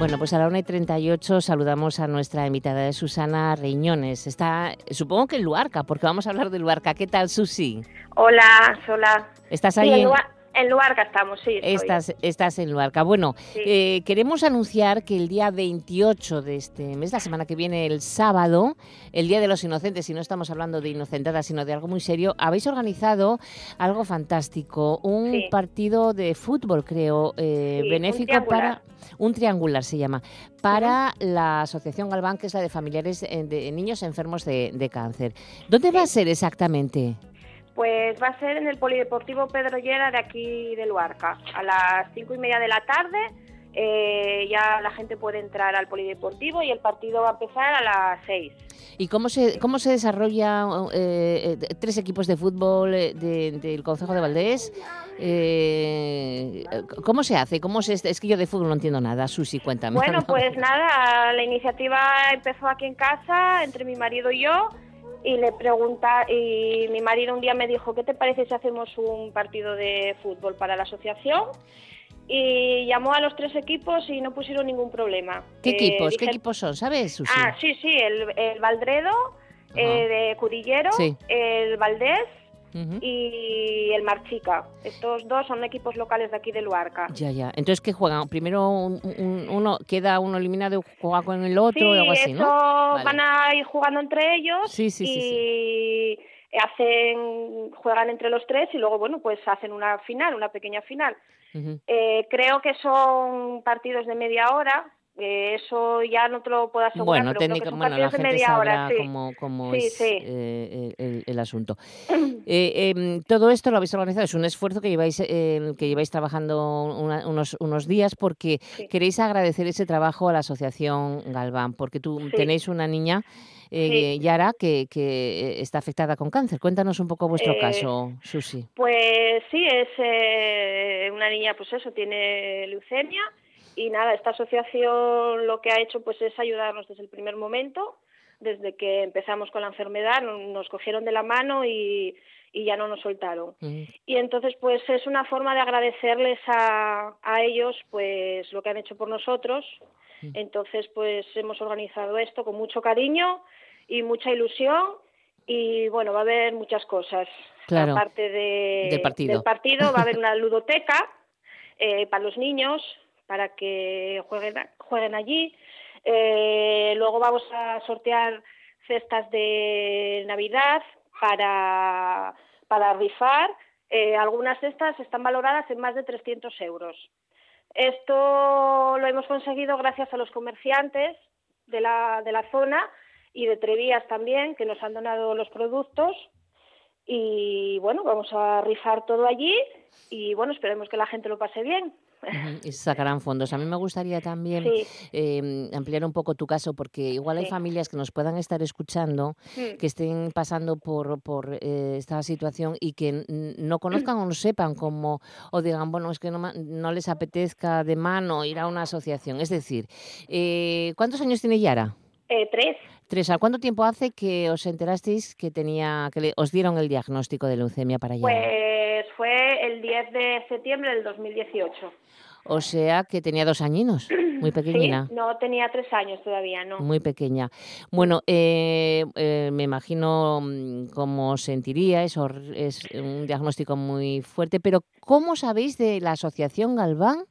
Bueno, pues a la 1 y 38 saludamos a nuestra invitada de Susana Riñones. Está, supongo que en Luarca, porque vamos a hablar de Luarca. ¿Qué tal, Susi? Hola, hola. ¿Estás ahí? en- en Luarca estamos, sí. Estás, estás en Luarca. Bueno, Sí. eh, queremos anunciar que el día 28 de este mes, la semana que viene, el sábado, el Día de los Inocentes, y no estamos hablando de inocentadas, sino de algo muy serio, habéis organizado algo fantástico, un Sí. partido de fútbol, creo, eh, Sí, benéfico para... Un triangular se llama, para la Asociación Galván, que es la de familiares eh, de niños enfermos de, de cáncer. ¿Dónde va a ser exactamente? Pues va a ser en el Polideportivo Pedro Llera de aquí de Luarca. A las cinco y media de la tarde eh, ya la gente puede entrar al Polideportivo y el partido va a empezar a las seis. ¿Y cómo se, cómo se desarrolla eh, eh, tres equipos de fútbol eh, de- del Consejo de Valdés? Eh, ¿Cómo se hace? ¿Cómo se, es que yo de fútbol no entiendo nada. Susi, cuéntame. Bueno, pues nada, la iniciativa empezó aquí en casa entre mi marido y yo y le pregunta y mi marido un día me dijo, ¿qué te parece si hacemos un partido de fútbol para la asociación? Y llamó a los tres equipos y no pusieron ningún problema. ¿Qué Eh, equipos? ¿Qué equipos son? ¿Sabes, Susi? Ah, sí, sí, el, el Valdredo, eh, de Cudillero, Sí. el Valdés Y el Marchica. Estos dos son equipos locales de aquí de Luarca. Ya, ya. Entonces, ¿qué juegan? Primero un- un- uno queda uno eliminado y juega con el otro Sí, o algo así, ¿no? Vale. van a ir jugando entre ellos Sí, sí, sí, y hacen juegan entre los tres y luego bueno pues hacen una final, una pequeña final. Eh, creo que son partidos de media hora. Eh, eso ya no te lo puedo asegurar, Bueno, pero creo que bueno, la gente media sabrá hora, sí. cómo, cómo Sí, es sí. eh, el, asunto. Eh, em, todo esto lo habéis organizado, es un esfuerzo que lleváis, eh, que lleváis trabajando una- unos, unos días porque queréis agradecer ese trabajo a la Asociación Galván, porque tú tenéis una niña, eh, Yara, que, que está afectada con cáncer. Cuéntanos un poco vuestro caso, Susi. Pues sí, es eh, una niña, pues eso, tiene leucemia y nada, esta asociación lo que ha hecho pues es ayudarnos desde el primer momento, desde que empezamos con la enfermedad, no- nos cogieron de la mano y, y ya no nos soltaron. Y entonces pues es una forma de agradecerles a, a ellos pues lo que han hecho por nosotros. Mm. Entonces pues hemos organizado esto con mucho cariño y mucha ilusión y bueno, va a haber muchas cosas. Claro. Aparte de- Del partido. del partido, va a haber una ludoteca eh, para los niños, para que jueguen, allí. Eh, luego vamos a sortear cestas de Navidad para, para rifar. Eh, algunas cestas están valoradas en más de 300 euros. Esto lo hemos conseguido gracias a los comerciantes de la, de la zona y de Trevías también, que nos han donado los productos. Y bueno, vamos a rifar todo allí y bueno, esperemos que la gente lo pase bien. Y sacarán fondos. A mí me gustaría también Sí. eh, ampliar un poco tu caso, porque igual hay Sí. familias que nos puedan estar escuchando, Mm. que estén pasando por, por eh, esta situación y que no conozcan o no sepan cómo, o digan, bueno, es que no, no les apetezca de mano ir a una asociación. Es decir, eh, ¿cuántos años tiene Yara? Eh, tres. Tres. ¿A cuánto tiempo hace que os enterasteis que tenía, que le- os dieron el diagnóstico de leucemia para Yara? Pues el 10 de septiembre del 2018. O sea que tenía dos añinos, muy pequeñina. Sí, no tenía tres años todavía, ¿no? Muy pequeña. Bueno, eh, eh, me imagino mm, cómo sentiría, es, hor- es un diagnóstico muy fuerte, pero ¿cómo sabéis de la Asociación Galván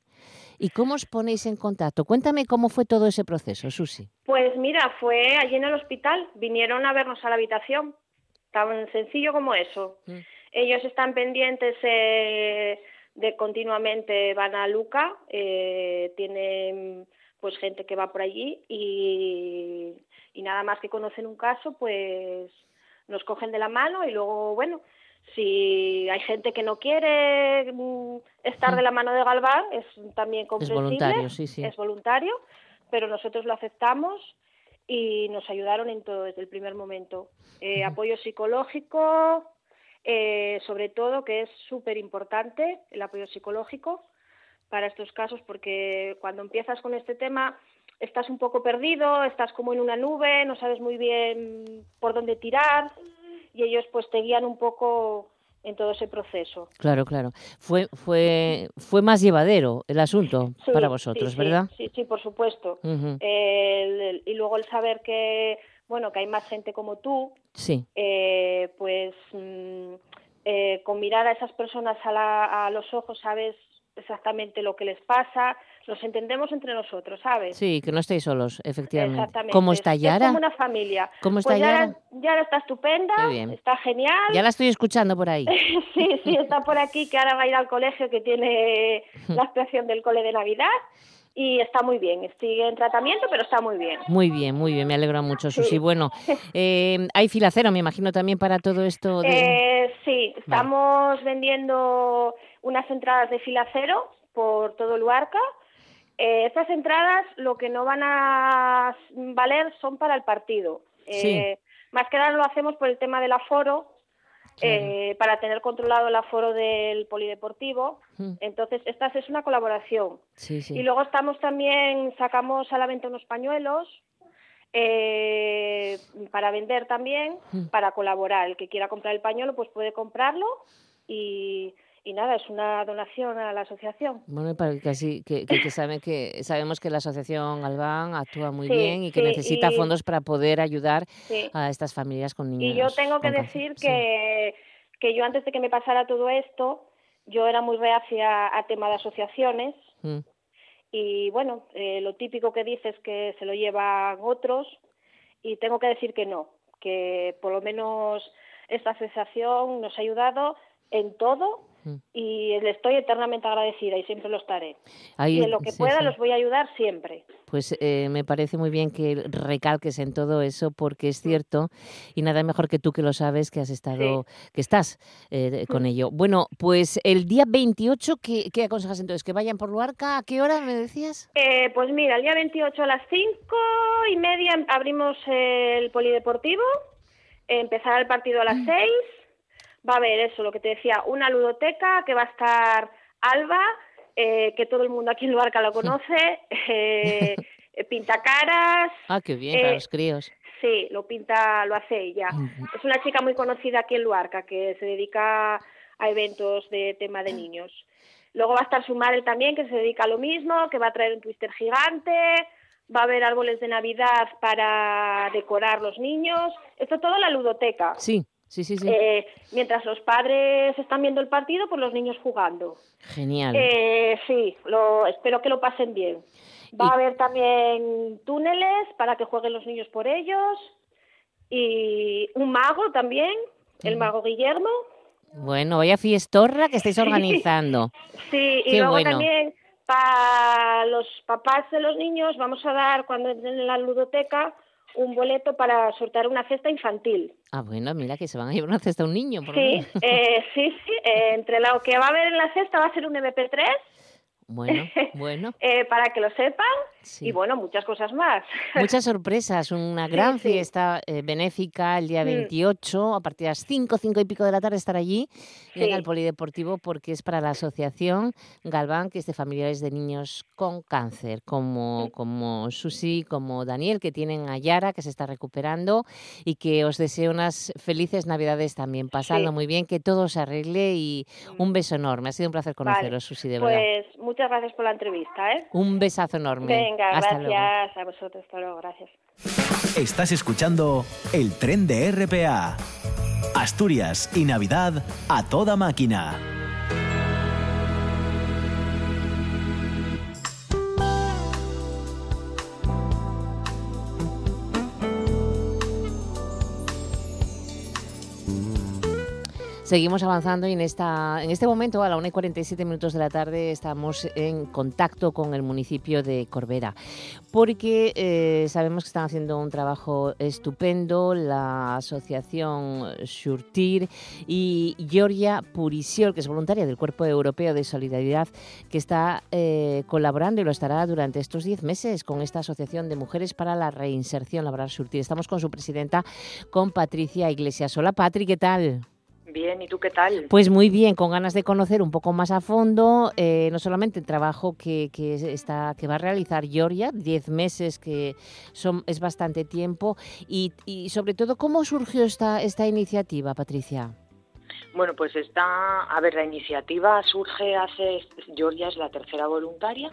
y cómo os ponéis en contacto? Cuéntame cómo fue todo ese proceso, Susi. Pues mira, fue allí en el hospital, vinieron a vernos a la habitación, tan sencillo como eso. Mm. Ellos están pendientes eh, de continuamente, van a Luca, eh, tienen pues gente que va por allí y, y nada más que conocen un caso, pues nos cogen de la mano y luego, bueno, si hay gente que no quiere mm, estar de la mano de Galván, es también comprensible. voluntario, sí, sí. Es voluntario, pero nosotros lo aceptamos y nos ayudaron en todo desde el primer momento. Eh, Apoyo psicológico, eh, sobre todo, que es súper importante el apoyo psicológico para estos casos, porque cuando empiezas con este tema estás un poco perdido, estás como en una nube, no sabes muy bien por dónde tirar y ellos pues te guían un poco en todo ese proceso. Claro, claro. Fue, fue, fue más llevadero el asunto Sí, para vosotros, sí, ¿verdad? Sí, sí, por supuesto. Ujú. El- el- y luego el saber que, bueno, que hay más gente como tú, Sí. eh, pues mm, eh, con mirar a esas personas a, la- a los ojos sabes exactamente lo que les pasa, los entendemos entre nosotros, ¿sabes? Sí, que no estéis solos, efectivamente. Exactamente. ¿Cómo está Es- Yara? Es como una familia. ¿Cómo está pues Yara? Yara? Está estupenda, está genial. Ya la estoy escuchando por ahí. sí, sí, está por aquí, que ahora va a ir al colegio, que tiene la actuación del cole de Navidad y está muy bien. Sigue en tratamiento, pero está muy bien. Muy bien, muy bien, me alegro mucho, Susi. Sí. Bueno, eh, hay filacero, me imagino, también para todo esto de... Eh, sí, estamos vendiendo unas entradas de fila cero por todo Luarca. Eh, estas entradas lo que no van a valer son para el partido. Eh, Más que nada lo hacemos por el tema del aforo, eh, para tener controlado el aforo del polideportivo. Mm. Entonces, esta es una colaboración. Sí, sí. Y luego estamos también, sacamos a la venta unos pañuelos eh, para vender también, Mm. para colaborar. El que quiera comprar el pañuelo, pues puede comprarlo y, y nada, es una donación a la asociación. Bueno, para que, así- que, que- que sabe que sabemos que la Asociación Galván actúa muy Sí, bien y que sí, necesita y- fondos para poder ayudar Sí. a estas familias con niños. Y yo tengo que decir que, que yo antes de que me pasara todo esto, yo era muy reacia a tema de asociaciones Mm. y bueno, eh, lo típico que dices que se lo llevan otros y tengo que decir que no, que por lo menos esta asociación nos ha ayudado en todo. Y le estoy eternamente agradecida y siempre lo estaré. Ahí- y en lo que sí, pueda sí. los voy a ayudar siempre. Pues eh, me parece muy bien que recalques en todo eso porque es cierto y nada mejor que tú que lo sabes que has estado, que estás eh, con ello. Bueno, pues el día 28, ¿qué, qué aconsejas entonces? ¿Que vayan por Luarca? ¿A qué hora me decías? Eh, pues mira, el día 28 a las 5 y media abrimos el polideportivo, empezará el partido a las 6, va a haber eso, lo que te decía, una ludoteca que va a estar Alba, eh, que todo el mundo aquí en Luarca lo conoce, eh, pintacaras, Ah, qué bien, para Eh, los críos. Sí, lo pinta, lo hace ella. Es una chica muy conocida aquí en Luarca que se dedica a eventos de tema de niños. Luego va a estar su madre también que se dedica a lo mismo, que va a traer un twister gigante, va a haber árboles de Navidad para decorar los niños. Esto todo en la ludoteca. Sí, sí, sí, sí. Eh, mientras los padres están viendo el partido, pues los niños jugando. Genial. Eh, sí, lo, espero que lo pasen bien. Va a haber también túneles para que jueguen los niños por ellos y un mago también, el mago Guillermo. Bueno, vaya fiestorra que estáis organizando. Sí, y luego bueno. también para los papás de los niños vamos a dar cuando entren en la ludoteca un boleto para sortear una cesta infantil. Ah, bueno, mira que se van a llevar una cesta a un niño. por Sí, eh, sí, sí. eh, entre lo que va a haber en la cesta va a ser un MP3 Bueno, bueno. eh, para que lo sepan Sí. y bueno, muchas cosas más. Muchas sorpresas, una gran sí. fiesta eh, benéfica el día Mm. 28, a partir de las 5, 5 y pico de la tarde estar allí en el Polideportivo porque es para la asociación Galván, que es de familiares de niños con cáncer, como, como Susi, como Daniel, que tienen a Yara, que se está recuperando y que os deseo unas felices navidades también, pasadlo Sí. muy bien, que todo se arregle y un beso enorme. Ha sido un placer Vale, conoceros, Susi, de verdad. Pues muchas gracias por la entrevista, ¿eh? Un besazo enorme. Venga, Hasta luego. gracias a vosotros, hasta luego, gracias. Estás escuchando el tren de RPA. Asturias y Navidad a toda máquina. Seguimos avanzando y en, esta, en este momento, a la 1 y 47 minutos de la tarde, estamos en contacto con el municipio de Corbera, porque eh, sabemos que están haciendo un trabajo estupendo la asociación Surtir y Georgia Purisiol, que es voluntaria del Cuerpo Europeo de Solidaridad, que está eh, colaborando y lo estará durante estos 10 meses con esta asociación de mujeres para la reinserción laboral Surtir. Estamos con su presidenta, con Patricia Iglesias. Hola, Patri, ¿qué tal? Bien, ¿y tú qué tal? Pues muy bien, con ganas de conocer un poco más a fondo, eh, no solamente el trabajo que, que está que va a realizar Georgia, 10 meses que son es bastante tiempo, y, y sobre todo cómo surgió esta esta iniciativa, Patricia. Bueno, pues está, a ver, la iniciativa surge hace, Georgia es la tercera voluntaria,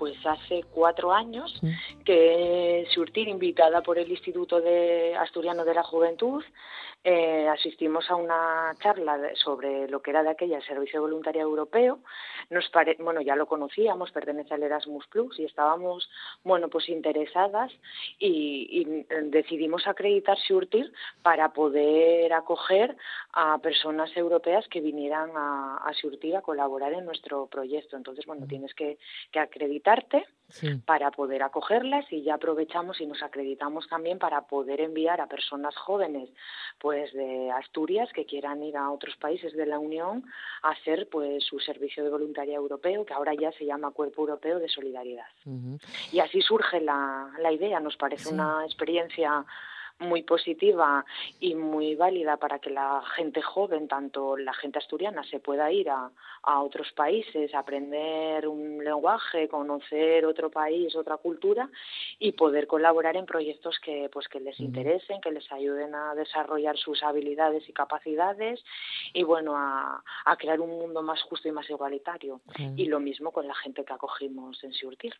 pues hace cuatro años que Surtir, invitada por el Instituto de Asturiano de la Juventud, eh, asistimos a una charla de- sobre lo que era de aquella el Servicio Voluntario Europeo. Nos pare- bueno, ya lo conocíamos, pertenece al Erasmus Plus y estábamos, bueno, pues interesadas y, y, eh, decidimos acreditar Surtir para poder acoger a personas europeas que vinieran a, a Surtir a colaborar en nuestro proyecto. Entonces, bueno, tienes que, que acreditarte para poder acogerlas y ya aprovechamos y nos acreditamos también para poder enviar a personas jóvenes pues de Asturias que quieran ir a otros países de la Unión a hacer pues su servicio de voluntaria europeo que ahora ya se llama Cuerpo Europeo de Solidaridad. Y así surge la, la idea, nos parece una experiencia muy positiva y muy válida para que la gente joven, tanto la gente asturiana, se pueda ir a, a otros países, aprender un lenguaje, conocer otro país, otra cultura y poder colaborar en proyectos que pues que les interesen, que les ayuden a desarrollar sus habilidades y capacidades y bueno a, a crear un mundo más justo y más igualitario. Y lo mismo con la gente que acogimos en Surtir.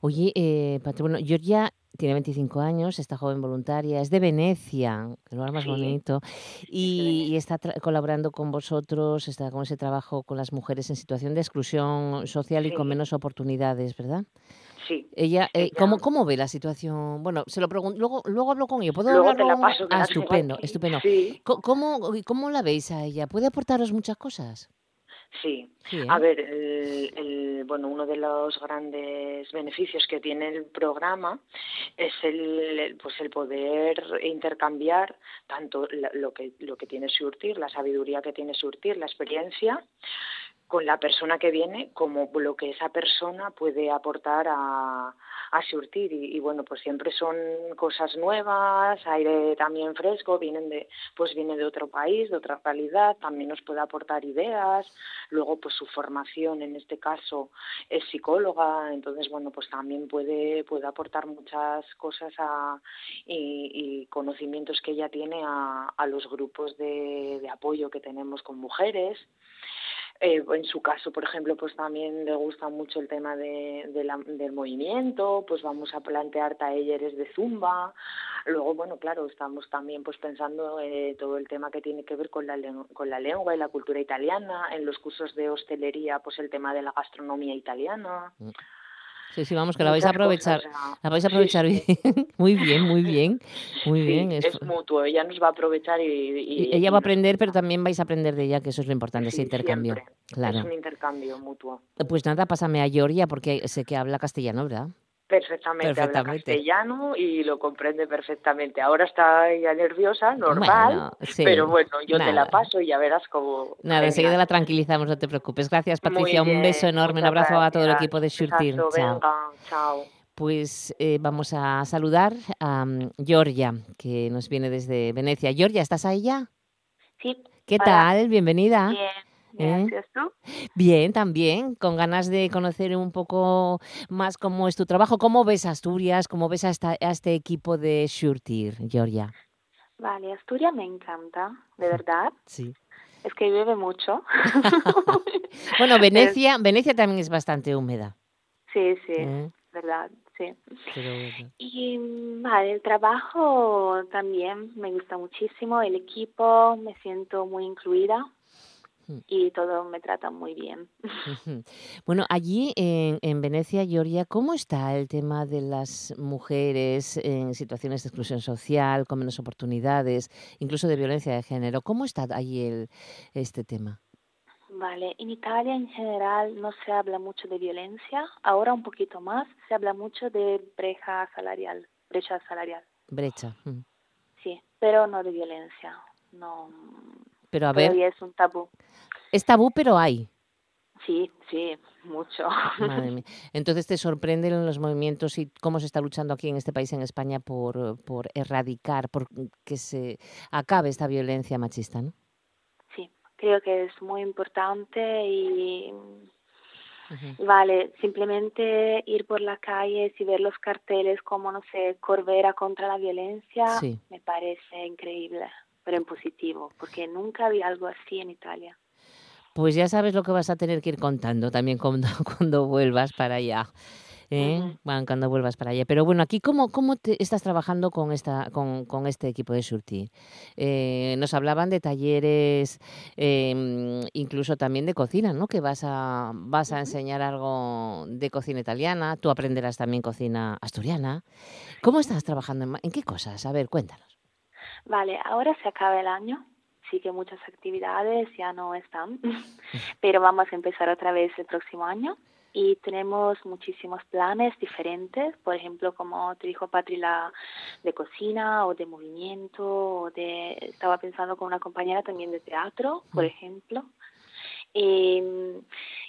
Oye, eh, bueno, Georgia tiene 25 años, esta joven voluntaria, es de Venecia, el lugar más Sí, bonito, y, y está colaborando con vosotros, está con ese trabajo con las mujeres en situación de exclusión social y con menos oportunidades, ¿verdad? Sí. Ella, eh, Ella- ¿cómo, ¿cómo ve la situación? Bueno, se lo pregunto, luego, luego hablo con ella. ¿Puedo Luego hablar que Ah, estupendo, estupendo. Sí. ¿Cómo, ¿Cómo la veis a ella? ¿Puede aportaros muchas cosas? Sí. Sí, ¿eh? A ver, el, el- bueno, uno de los grandes beneficios que tiene el programa es el, el- pues el poder intercambiar tanto la- lo que lo que tiene Surtir, la sabiduría que tiene Surtir, la experiencia con la persona que viene como lo que esa persona puede aportar a, a surtir y, y, bueno pues siempre son cosas nuevas aire también fresco vienen de pues viene de otro país de otra calidad también nos puede aportar ideas. Luego pues su formación en este caso es psicóloga entonces bueno pues también puede puede aportar muchas cosas a, y, y conocimientos que ella tiene a, a los grupos de, de apoyo que tenemos con mujeres eh, en su caso, por ejemplo, pues también le gusta mucho el tema de, de la, del movimiento, pues vamos a plantear talleres de zumba. Luego, bueno, claro, estamos también pues pensando en todo el tema que tiene que ver con la, con la lengua y la cultura italiana. En los cursos de hostelería, pues el tema de la gastronomía italiana. Sí, sí, vamos, que la vais a aprovechar. cosas, la vais a sí, aprovechar sí. bien. muy bien, muy bien. Muy Sí, bien. es, es- mutuo, ella nos va a aprovechar y, y- y ella va a aprender, pero también vais a aprender de ella, que eso es lo importante, ese Sí, intercambio. siempre. Claro. es un intercambio mutuo. Pues nada, pásame a Georgia, porque sé que habla castellano, ¿verdad? Perfectamente, habla castellano y lo comprende perfectamente. Ahora está ella nerviosa, normal, Bueno, sí, pero bueno, yo te la paso y ya verás cómo... Nada, enseguida la tranquilizamos, no te preocupes. Gracias, Patricia. Un beso enorme, un abrazo a todo el equipo de Shurtir. Chao. venga, chao. Pues eh, vamos a saludar a mm, Georgia, que nos viene desde Venecia. Georgia, ¿estás ahí ya? Sí. ¿Qué hola. tal? Bienvenida. Bien, ¿Eh? gracias. ¿Tú? Bien, también, con ganas de conocer un poco más cómo es tu trabajo. ¿Cómo ves Asturias? ¿Cómo ves a, esta- a este equipo de Shurtir, Georgia? Vale, Asturias me encanta, de verdad. Sí. Es que llueve mucho. Bueno, Venecia, Venecia también es bastante húmeda. Sí, sí, ¿eh? verdad, sí. Bueno. Y vale, el trabajo también me gusta muchísimo, el equipo, me siento muy incluida. Y todo me trata muy bien. Bueno, allí en, en Venecia, Georgia, ¿cómo está el tema de las mujeres en situaciones de exclusión social, con menos oportunidades, incluso de violencia de género? ¿Cómo está allí el, este tema? Vale, en Italia en general no se habla mucho de violencia, ahora un poquito más, se habla mucho de brecha salarial, brecha salarial, Brecha. mm. sí, pero no de violencia, no, Pero a ver, todavía es un tabú. Es tabú, pero hay. Sí, sí, mucho. Madre mía. Entonces te sorprenden los movimientos y cómo se está luchando aquí en este país, en España, por, por erradicar, por que se acabe esta violencia machista, ¿no? Sí, creo que es muy importante y vale, simplemente ir por la calle y ver los carteles como, no sé, Corbera contra la violencia, Sí. me parece increíble, pero en positivo, porque nunca vi algo así en Italia. Pues ya sabes lo que vas a tener que ir contando también cuando, cuando vuelvas para allá. ¿eh? Bueno, cuando vuelvas para allá. Pero bueno, aquí, ¿cómo, cómo te estás trabajando con, esta, con, con este equipo de Surti? Eh, nos hablaban de talleres, eh, incluso también de cocina, ¿no? Que vas a, vas a enseñar algo de cocina italiana, tú aprenderás también cocina asturiana. ¿Cómo estás trabajando? ¿En, ma- en qué cosas? A ver, cuéntanos. Vale, ahora se acaba el año, sí que muchas actividades ya no están, pero vamos a empezar otra vez el próximo año. Y tenemos muchísimos planes diferentes, por ejemplo, como te dijo Patri, la de cocina o de movimiento, o de, estaba pensando con una compañera también de teatro, por ejemplo. Y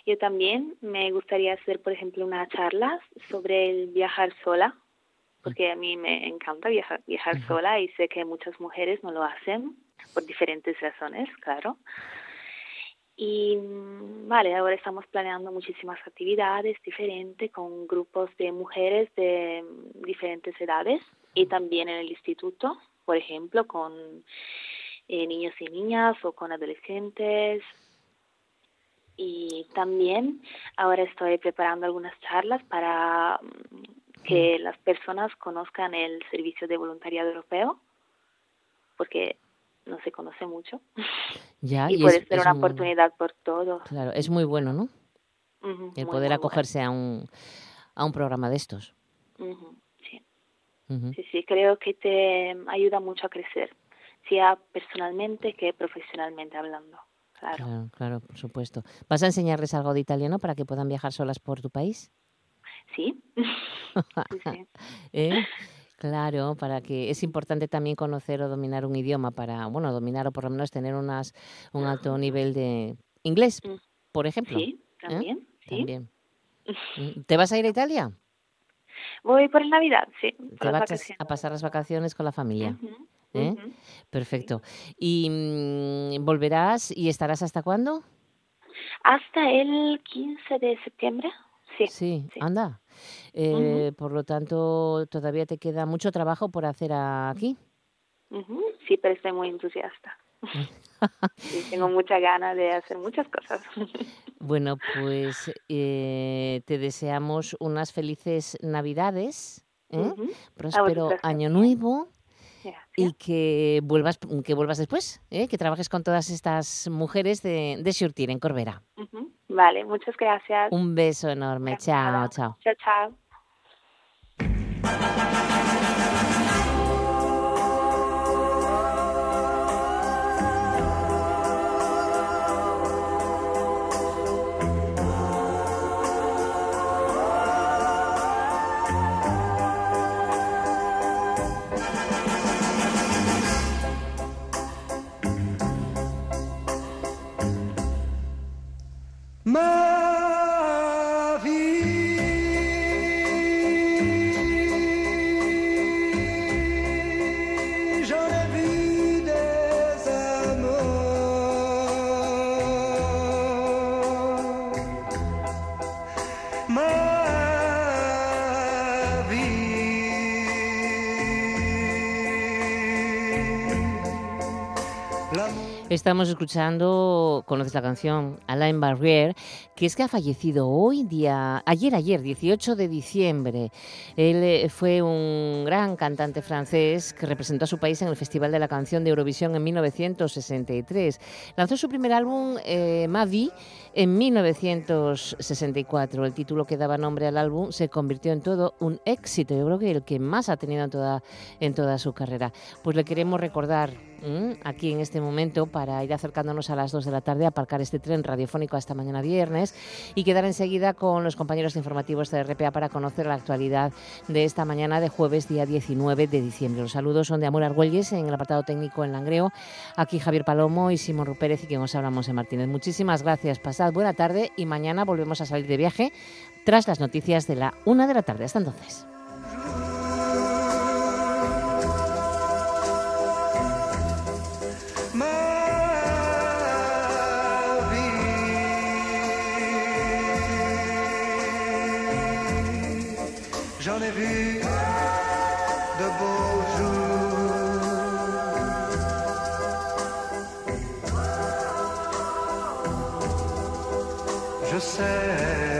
yo también me gustaría hacer, por ejemplo, unas charlas sobre el viajar sola, porque a mí me encanta viajar, viajar sola y sé que muchas mujeres no lo hacen por diferentes razones, claro. Y mm, vale, ahora estamos planeando muchísimas actividades diferentes con grupos de mujeres de mm, diferentes edades y también en el instituto, por ejemplo, con eh, niños y niñas o con adolescentes. Y también ahora estoy preparando algunas charlas para mm, que las personas conozcan el servicio de voluntariado europeo, porque no se conoce mucho. Ya, y, y puede es- ser es una muy- oportunidad por todos. Claro, es muy bueno, ¿no? El muy, poder muy acogerse a un, a un programa de estos. sí. Sí, sí, creo que te ayuda mucho a crecer, sea personalmente que profesionalmente hablando. Claro. Claro, claro, por supuesto. ¿Vas a enseñarles algo de italiano para que puedan viajar solas por tu país? Sí. sí. ¿Eh? Claro, para que es importante también conocer o dominar un idioma para, bueno, dominar o por lo menos tener unas un alto nivel de inglés, por ejemplo. Sí, ¿eh? también, sí. También. Mm, ¿Te vas a ir a Italia? Voy por el Navidad, sí. ¿Te vas a pasar las vacaciones con la familia? ¿Eh? Perfecto. ¿Y mm, volverás y estarás hasta cuándo? Hasta el 15 de septiembre. Sí. Sí, anda. Eh, Por lo tanto, todavía te queda mucho trabajo por hacer aquí. Sí, pero estoy muy entusiasta. Sí, tengo mucha ganas de hacer muchas cosas. Bueno, pues eh, te deseamos unas felices Navidades, ¿eh? Próspero año nuevo y que vuelvas, que vuelvas después, ¿eh? que trabajes con todas estas mujeres de, de Shurtir en Corbera. Vale, muchas gracias. Un beso enorme, chao, chao. Chao, chao. Bye. Estamos escuchando, conoces la canción, Alain Barrière, que es que ha fallecido hoy día, ayer, ayer, 18 de diciembre. Él eh, fue un gran cantante francés que representó a su país en el Festival de la Canción de Eurovisión en 1963. Lanzó su primer álbum, eh, Ma en 1964. El título que daba nombre al álbum se convirtió en todo un éxito. Yo creo que el que más ha tenido en toda, en toda su carrera. Pues le queremos recordar aquí en este momento para ir acercándonos a las 2 de la tarde, aparcar este tren radiofónico hasta mañana viernes y quedar enseguida con los compañeros informativos de RPA para conocer la actualidad de esta mañana de jueves, día 19 de diciembre. Los saludos son de Amor Argüelles en el apartado técnico en Langreo. Aquí Javier Palomo y Simón Rupérez y quien os hablamos en Martínez. Muchísimas gracias. Pasad buena tarde y mañana volvemos a salir de viaje tras las noticias de la una de la tarde. Hasta entonces. Say.